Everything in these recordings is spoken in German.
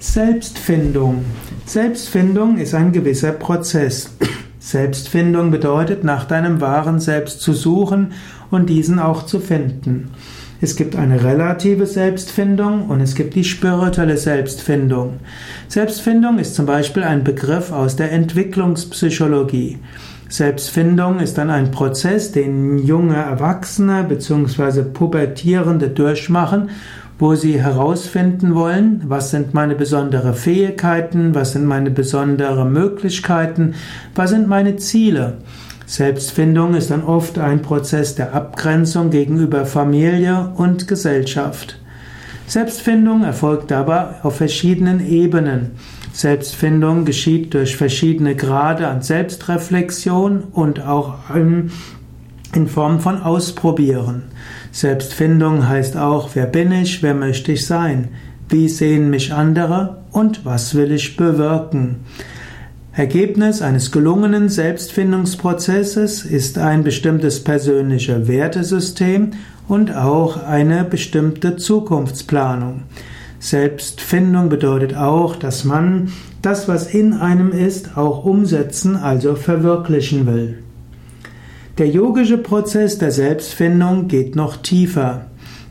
Selbstfindung. Selbstfindung ist ein gewisser Prozess. Selbstfindung bedeutet, nach deinem wahren Selbst zu suchen und diesen auch zu finden. Es gibt eine relative Selbstfindung und es gibt die spirituelle Selbstfindung. Selbstfindung ist zum Beispiel ein Begriff aus der Entwicklungspsychologie. Selbstfindung ist dann ein Prozess, den junge Erwachsene bzw. Pubertierende durchmachen, wo sie herausfinden wollen, was sind meine besonderen Fähigkeiten, was sind meine besonderen Möglichkeiten, was sind meine Ziele. Selbstfindung ist dann oft ein Prozess der Abgrenzung gegenüber Familie und Gesellschaft. Selbstfindung erfolgt dabei auf verschiedenen Ebenen. Selbstfindung geschieht durch verschiedene Grade an Selbstreflexion und auch in, in Form von Ausprobieren. Selbstfindung heißt auch, wer bin ich, wer möchte ich sein, wie sehen mich andere und was will ich bewirken. Ergebnis eines gelungenen Selbstfindungsprozesses ist ein bestimmtes persönliches Wertesystem und auch eine bestimmte Zukunftsplanung. Selbstfindung bedeutet auch, dass man das, was in einem ist, auch umsetzen, also verwirklichen will. Der yogische Prozess der Selbstfindung geht noch tiefer.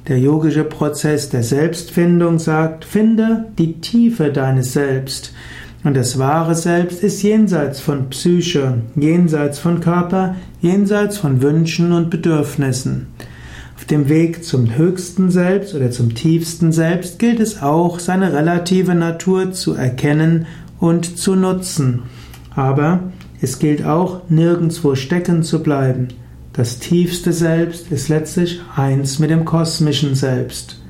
Der yogische Prozess der Selbstfindung sagt, finde die Tiefe deines Selbst. Und das wahre Selbst ist jenseits von Psyche, jenseits von Körper, jenseits von Wünschen und Bedürfnissen dem Weg zum höchsten Selbst oder zum tiefsten Selbst gilt es auch, seine relative Natur zu erkennen und zu nutzen. Aber es gilt auch, nirgendwo stecken zu bleiben. Das tiefste Selbst ist letztlich eins mit dem kosmischen Selbst.